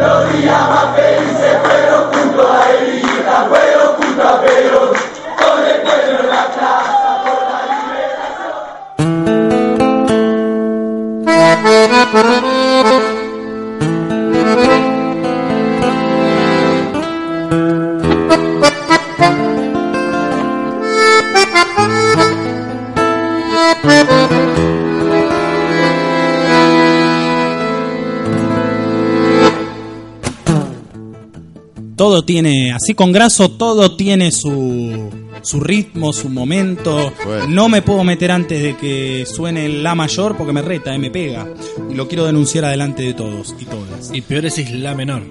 Los días más felices fueron junto a Elita, fueron junto a pueblo en la plaza por la liberación. Todo tiene, así con graso, todo tiene su, su ritmo, su momento. No me puedo meter antes de que suene la mayor porque me reta, eh, me pega. Y lo quiero denunciar adelante de todos y todas. Y peor es si es la menor.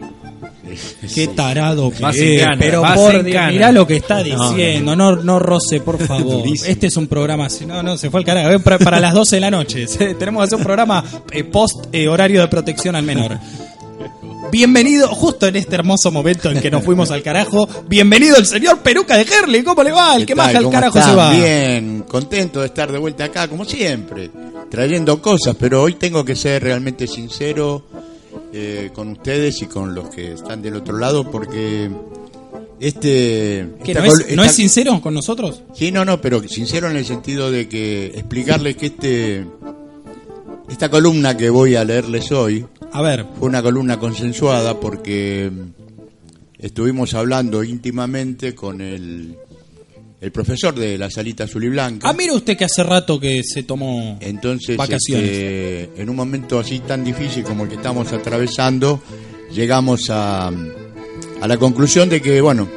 Qué tarado que Vas es, cana, pero por Dios, mirá lo que está No, diciendo, no, no, roce, por favor. Este es un programa, así- no, no, se fue al carajo, eh, para, para las 12 de la noche. Tenemos que hacer un programa eh, post eh, horario de protección al menor. Bienvenido, justo en este hermoso momento en que nos fuimos al carajo, bienvenido el señor Peruca de Herley, ¿cómo le va? El que ¿Qué más al ¿Cómo carajo se va. Bien, contento de estar de vuelta acá, como siempre, trayendo cosas, pero hoy tengo que ser realmente sincero eh, con ustedes y con los que están del otro lado, porque este... ¿Que esta no, es, ¿No es sincero con nosotros? Sí, no, no, pero sincero en el sentido de que explicarles que este esta columna que voy a leerles hoy A ver, fue una columna consensuada porque estuvimos hablando íntimamente con el, el profesor de la salita azul y blanca. ah, mire usted que hace rato que se tomó Entonces, vacaciones. este, en un momento así tan difícil como el que estamos atravesando, llegamos a, a la conclusión de que, bueno,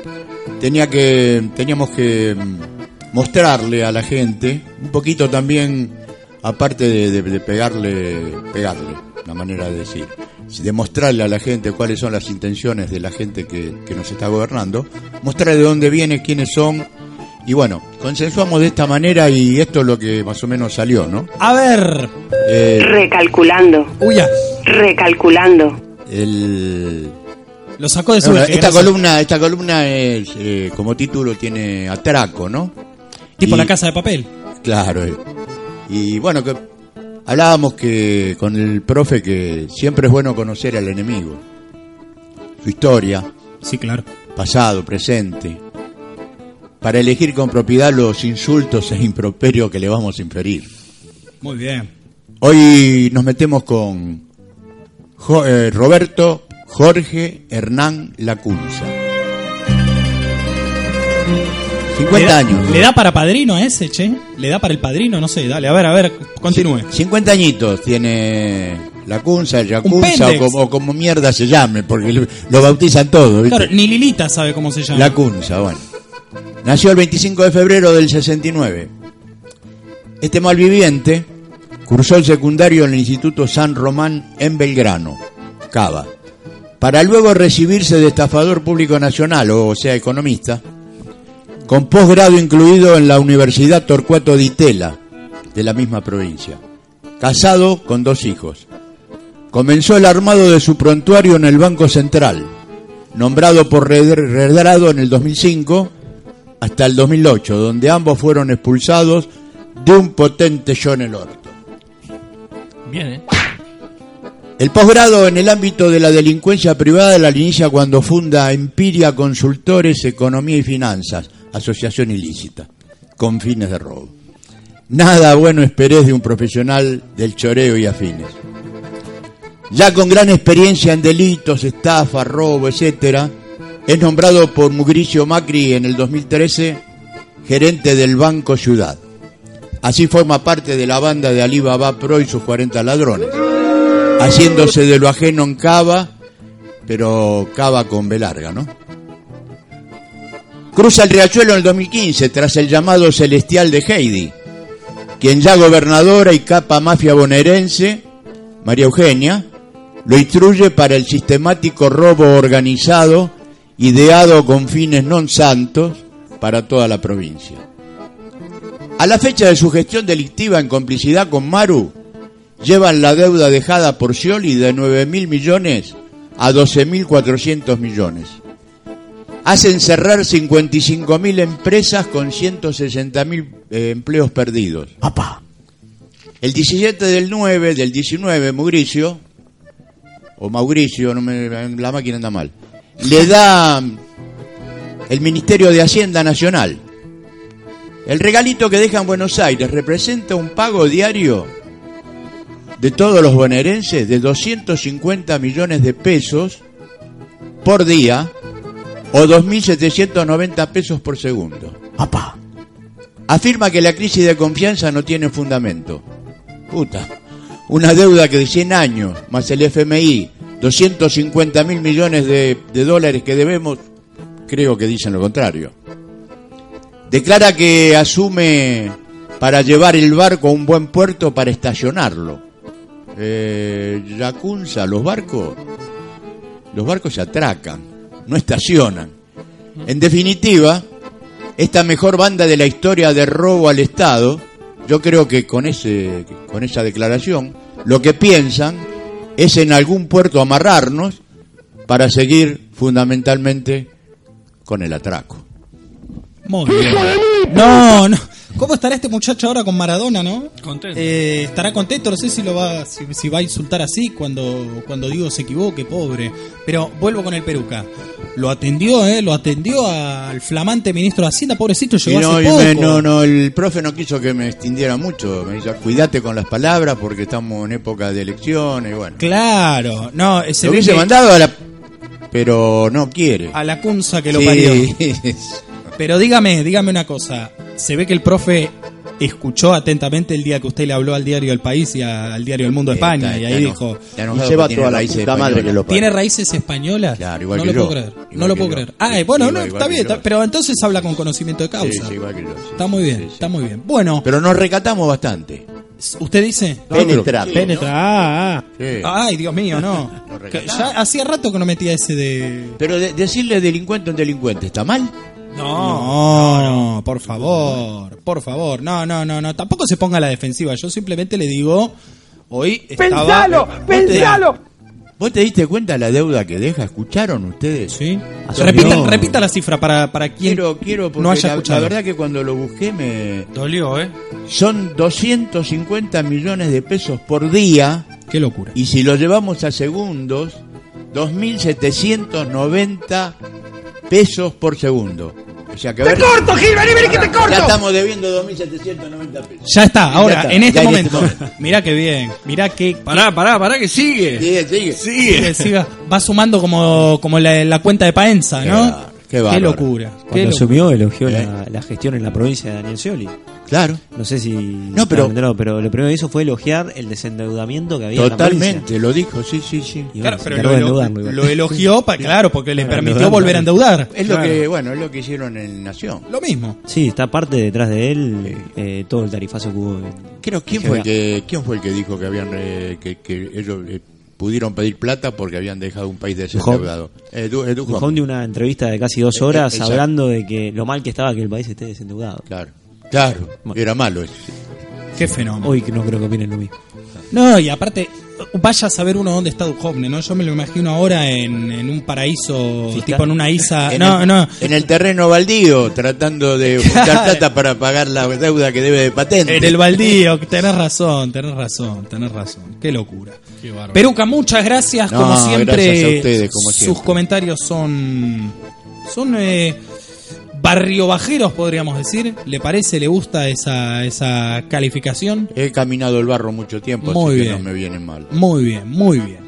tenía que, teníamos que mm, mostrarle a la gente, un poquito también, aparte de, de- de pegarle, pegarle, la manera de decir, demostrarle a la gente cuáles son las intenciones de la gente que, que nos está gobernando, mostrarle de dónde viene, quiénes son, y bueno, consensuamos de esta manera y esto es lo que más o menos salió, ¿no? A ver, Eh, Recalculando, uy, ya, recalculando. el, lo sacó de su... Esta columna, esta columna es, eh, como título tiene atraco, ¿no? Tipo Y- la casa de papel. Claro. Y bueno, que hablábamos que con el profe que siempre es bueno conocer al enemigo, su historia, Sí, claro. pasado, presente, para elegir con propiedad los insultos e improperios que le vamos a inferir. Muy bien. Hoy nos metemos con Jo- eh, Roberto Jorge Hernán Lacunza. 50 ¿Le da- años. ¿Le da para padrino a ese, che? ¿Le da para el padrino? No sé, dale, a ver, a ver, continúe. 50 añitos tiene Lacunza, el Yacunza, o como, o como mierda se llame, porque lo, bautizan todo, ¿viste? Claro, ni Lilita sabe cómo se llama. Lacunza, bueno. Nació el 25 de febrero del 69. Este malviviente cursó el secundario en el Instituto San Román en Belgrano, Cava, para luego recibirse de estafador público nacional, o sea, economista, con posgrado incluido en la Universidad Torcuato Di Tella, de la misma provincia. Casado con dos hijos. Comenzó el armado de su prontuario en el Banco Central, nombrado por Red- Redrado en el 2005 hasta el 2008, donde ambos fueron expulsados de un potente yo en el orto. Bien, ¿eh? El posgrado en el ámbito de la delincuencia privada la inicia cuando funda Empiria Consultores, Economía y Finanzas, asociación ilícita, con fines de robo. Nada bueno esperé de un profesional del choreo y afines. Ya con gran experiencia en delitos, estafa, robo, etcétera, es nombrado por Mugricio Macri en el 2013 gerente del Banco Ciudad. Así forma parte de la banda de Alibaba Pro y sus 40 ladrones haciéndose de lo ajeno en Cava, pero Cava con B ¿no? Cruza el riachuelo en el 2015 tras el llamado celestial de Heidi, quien ya gobernadora y capa mafia bonaerense, María Eugenia, lo instruye para el sistemático robo organizado, ideado con fines non santos para toda la provincia. A la fecha de su gestión delictiva en complicidad con Maru, llevan la deuda dejada por Scioli de 9 mil millones a 12.400 millones. Hacen cerrar 55.000 empresas con 160.000 eh, empleos perdidos. El 17 del 9, del 19, Mauricio, o Mauricio, no me- la máquina anda mal, le da el Ministerio de Hacienda Nacional. El regalito que deja en Buenos Aires representa un pago diario de todos los bonaerenses de 250 millones de pesos por día o 2.790 pesos por segundo. Afirma que la crisis de confianza no tiene fundamento. Puta, una deuda que de 100 años, más el FMI, 250 mil millones de, de dólares que debemos, creo que dicen lo contrario. Declara que asume para llevar el barco a un buen puerto para estacionarlo. Eh, Yacunza, los barcos, los barcos se atracan, no estacionan. En definitiva, esta mejor banda de la historia de robo al Estado, yo creo que con ese, con esa declaración, lo que piensan es en algún puerto amarrarnos para seguir fundamentalmente con el atraco. Muy bien. No, no. ¿Cómo estará este muchacho ahora con Maradona, no? Contento. Eh, estará contento, no sé si lo va, si, si va a insultar así cuando, cuando digo se equivoque, pobre. Pero vuelvo con el peruca. Lo atendió, eh, lo atendió al flamante ministro de Hacienda, pobrecito, llegó no, hace y poco. me- no, no, el profe no quiso que me extendiera mucho. Me dijo, cuídate con las palabras porque estamos en época de elecciones. Bueno, Claro, no, se lo hubiese que mandado a la. Pero no quiere. a la cunza que lo Sí. parió. Pero dígame, dígame una cosa. Se ve que el profe escuchó atentamente el día que usted le habló al diario El País y a- al diario El Mundo de Está- España y está ahí eno- dijo, Y lleva toda la raíces puta madre que lo ¿tiene raíces españolas? Claro, igual no que lo yo. puedo creer. Igual no lo puedo yo. creer. Ah, Sí, bueno, igual- no, igual está bien, está- pero entonces habla con conocimiento de causa. Sí, sí, igual que yo, sí. Está muy bien, Sí, sí. está muy bien. Bueno, Pero nos recatamos bastante. ¿usted dice? Penetra, Sí, penetra. Ah, ah. Sí. Ay, Dios mío, no. Ya hacía rato que no metía ese de... Pero de- decirle delincuente a un delincuente, ¿está mal? No, no, por favor, por favor. No, no, no, no. Tampoco se ponga a la defensiva. Yo simplemente le digo, hoy estaba... ¡Pensalo! ¿Vos te- ¡Pensalo! ¿Vos te diste cuenta de la deuda que deja? ¿Escucharon ustedes? Sí. Asumió. Repita, repita la cifra para, para quien Quiero, quiero, porque no haya la, escuchado. la verdad que cuando lo busqué me... Dolió, ¿eh? Son 250 millones de pesos por día Qué locura. y si lo llevamos a segundos, 2.790 pesos por segundo. O sea que a ver, ¡Corto, Gil! ¡Vení, vení, que te corto! ya estamos debiendo 2.790 pesos. Ya está, ahora, está, en este ya en momento. este momento. Mirá qué bien, mirá qué... Pará, pará, pará, que sigue. Sigue, sigue. Sigue, siga. Va sumando como, como la, la cuenta de Paenza, ¿no? Qué qué locura. Qué Cuando locura. asumió, elogió Eh. la, la gestión en la provincia de Daniel Scioli. Claro, No sé si. No, pero- pero lo primero que hizo fue elogiar el desendeudamiento que había en la provincia. totalmente, lo dijo, sí, sí, sí. Y Claro, pero lo, elogió, pa- claro, porque le permitió volver a endeudar. Es lo que, bueno, es lo que hicieron en Nación. Lo mismo. Sí, está aparte detrás de él eh, todo el tarifazo que hubo. en- Creo, ¿quién en fue el que, quién fue el que dijo que habían, eh, que, que ellos eh, pudieron pedir plata porque habían dejado un país desendeudado? Eh, Du- eh. Dujón de una entrevista de casi dos Eh, eh, horas exacto. hablando de que lo mal que estaba que el país esté desendeudado. Claro, claro, Bueno. era malo eso. Qué fenómeno. Hoy que no creo que opinen lo mismo. No, y aparte, vaya a saber uno dónde está Duhovne, ¿no? Yo me lo imagino ahora en, en un paraíso, Fiscal. tipo en una isla. En No, el, no. En el terreno baldío, tratando de Claro. plata para pagar la deuda que debe de patente. En el baldío, tenés razón, tenés razón, tenés razón. Qué locura. Qué bárbaro. Peruca, muchas gracias. No, como siempre, gracias a ustedes, como sus siempre. comentarios son. son eh, barrio bajeros, podríamos decir. ¿Le parece? ¿Le gusta esa, esa calificación? He caminado el barro mucho tiempo, Muy así bien. que no me viene mal. Muy bien, muy bien.